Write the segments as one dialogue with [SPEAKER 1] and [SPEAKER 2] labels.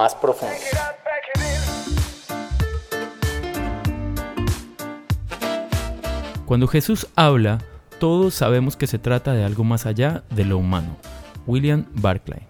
[SPEAKER 1] más profundo.
[SPEAKER 2] Cuando Jesús habla, todos sabemos que se trata de algo más allá de lo humano. William Barclay.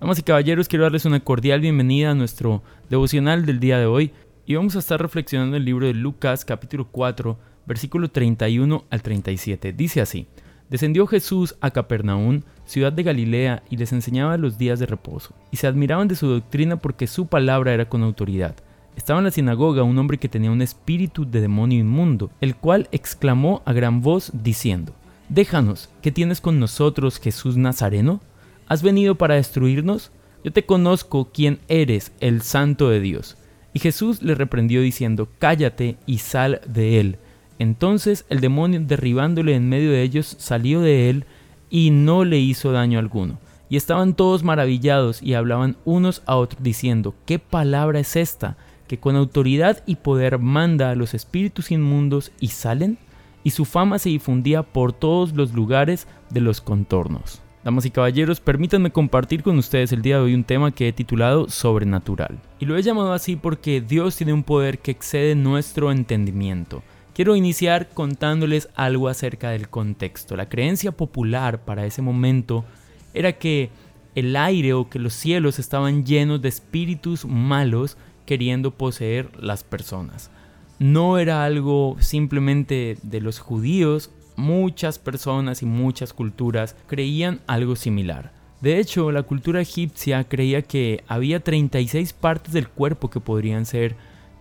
[SPEAKER 2] Damas y caballeros, quiero darles una cordial bienvenida a nuestro devocional del día de hoy y vamos a estar reflexionando en el libro de Lucas capítulo 4, versículo 31 al 37. Dice así, Descendió Jesús a Capernaum, ciudad de Galilea, y les enseñaba los días de reposo, y se admiraban de su doctrina porque su palabra era con autoridad. Estaba en la sinagoga un hombre que tenía un espíritu de demonio inmundo, el cual exclamó a gran voz diciendo, Déjanos, ¿qué tienes con nosotros, Jesús Nazareno? ¿Has venido para destruirnos? Yo te conozco quién eres, el santo de Dios. Y Jesús le reprendió diciendo, Cállate y sal de él. Entonces el demonio, derribándole en medio de ellos, salió de él y no le hizo daño alguno. Y estaban todos maravillados y hablaban unos a otros diciendo, ¿qué palabra es esta? Que con autoridad y poder manda a los espíritus inmundos y salen. Y su fama se difundía por todos los lugares de los contornos. Damas y caballeros, permítanme compartir con ustedes el día de hoy un tema que he titulado Sobrenatural. Y lo he llamado así porque Dios tiene un poder que excede nuestro entendimiento. Quiero iniciar contándoles algo acerca del contexto. La creencia popular para ese momento era que el aire o que los cielos estaban llenos de espíritus malos queriendo poseer las personas. No era algo simplemente de los judíos muchas personas y muchas culturas creían algo similar. De hecho, la cultura egipcia creía que había 36 partes del cuerpo que podrían ser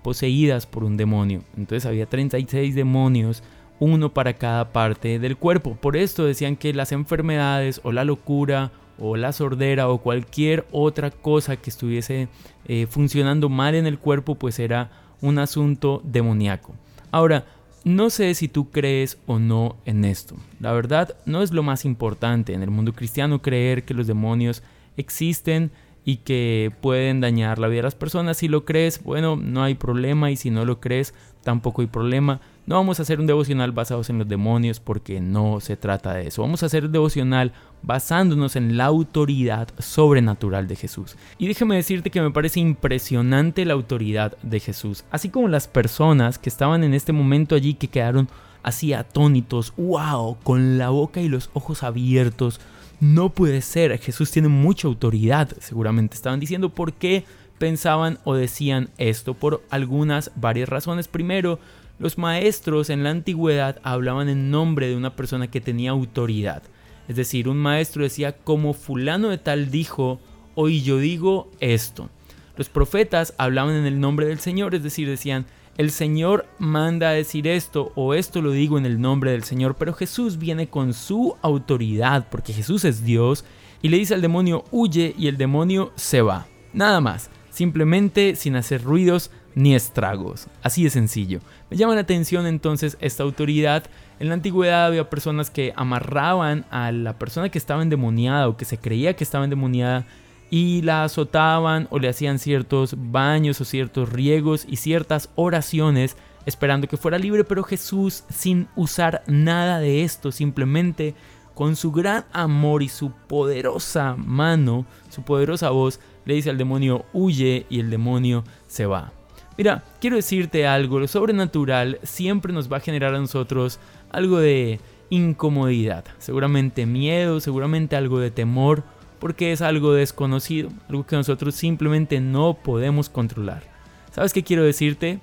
[SPEAKER 2] poseídas por un demonio. Entonces había 36 demonios, uno para cada parte del cuerpo. Por esto decían que las enfermedades o la locura o la sordera o cualquier otra cosa que estuviese eh, funcionando mal en el cuerpo pues era un asunto demoníaco. Ahora, no sé si tú crees o no en esto. La verdad no es lo más importante en el mundo cristiano creer que los demonios existen y que pueden dañar la vida de las personas. Si lo crees, bueno, no hay problema y si no lo crees, tampoco hay problema. No vamos a hacer un devocional basados en los demonios porque no se trata de eso. Vamos a hacer un devocional basándonos en la autoridad sobrenatural de Jesús. Y déjame decirte que me parece impresionante la autoridad de Jesús, así como las personas que estaban en este momento allí que quedaron así atónitos, wow, con la boca y los ojos abiertos. No puede ser, Jesús tiene mucha autoridad, seguramente estaban diciendo por qué pensaban o decían esto por algunas varias razones. Primero, los maestros en la antigüedad hablaban en nombre de una persona que tenía autoridad. Es decir, un maestro decía, como fulano de tal dijo, hoy yo digo esto. Los profetas hablaban en el nombre del Señor, es decir, decían, el Señor manda a decir esto o esto lo digo en el nombre del Señor, pero Jesús viene con su autoridad, porque Jesús es Dios, y le dice al demonio, huye y el demonio se va. Nada más, simplemente sin hacer ruidos, ni estragos. Así de sencillo. Me llama la atención entonces esta autoridad. En la antigüedad había personas que amarraban a la persona que estaba endemoniada o que se creía que estaba endemoniada y la azotaban o le hacían ciertos baños o ciertos riegos y ciertas oraciones esperando que fuera libre, pero Jesús sin usar nada de esto, simplemente con su gran amor y su poderosa mano, su poderosa voz, le dice al demonio huye y el demonio se va. Mira, quiero decirte algo, lo sobrenatural siempre nos va a generar a nosotros algo de incomodidad, seguramente miedo, seguramente algo de temor, porque es algo desconocido, algo que nosotros simplemente no podemos controlar. ¿Sabes qué quiero decirte?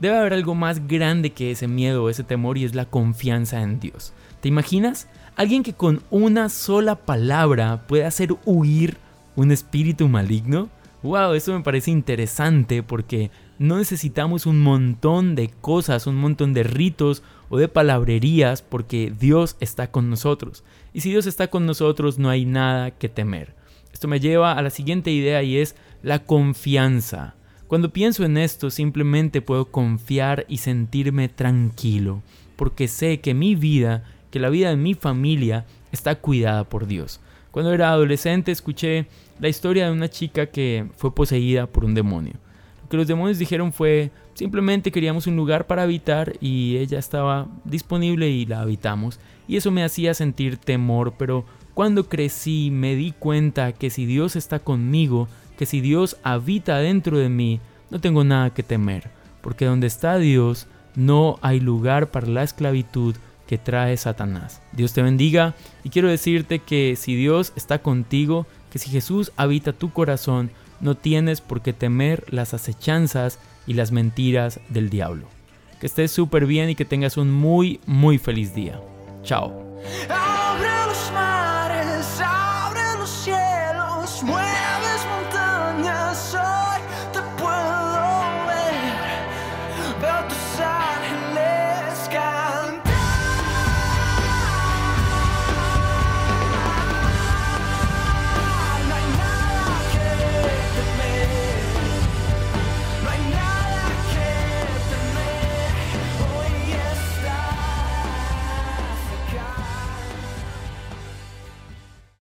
[SPEAKER 2] Debe haber algo más grande que ese miedo o ese temor y es la confianza en Dios. ¿Te imaginas? Alguien que con una sola palabra puede hacer huir un espíritu maligno. Wow, eso me parece interesante porque no necesitamos un montón de cosas, un montón de ritos o de palabrerías porque Dios está con nosotros. Y si Dios está con nosotros no hay nada que temer. Esto me lleva a la siguiente idea y es la confianza. Cuando pienso en esto simplemente puedo confiar y sentirme tranquilo porque sé que mi vida, que la vida de mi familia está cuidada por Dios. Cuando era adolescente escuché la historia de una chica que fue poseída por un demonio que los demonios dijeron fue simplemente queríamos un lugar para habitar y ella estaba disponible y la habitamos. Y eso me hacía sentir temor, pero cuando crecí me di cuenta que si Dios está conmigo, que si Dios habita dentro de mí, no tengo nada que temer, porque donde está Dios no hay lugar para la esclavitud que trae Satanás. Dios te bendiga y quiero decirte que si Dios está contigo, que si Jesús habita tu corazón, no tienes por qué temer las acechanzas y las mentiras del diablo. Que estés súper bien y que tengas un muy, muy feliz día. Chao.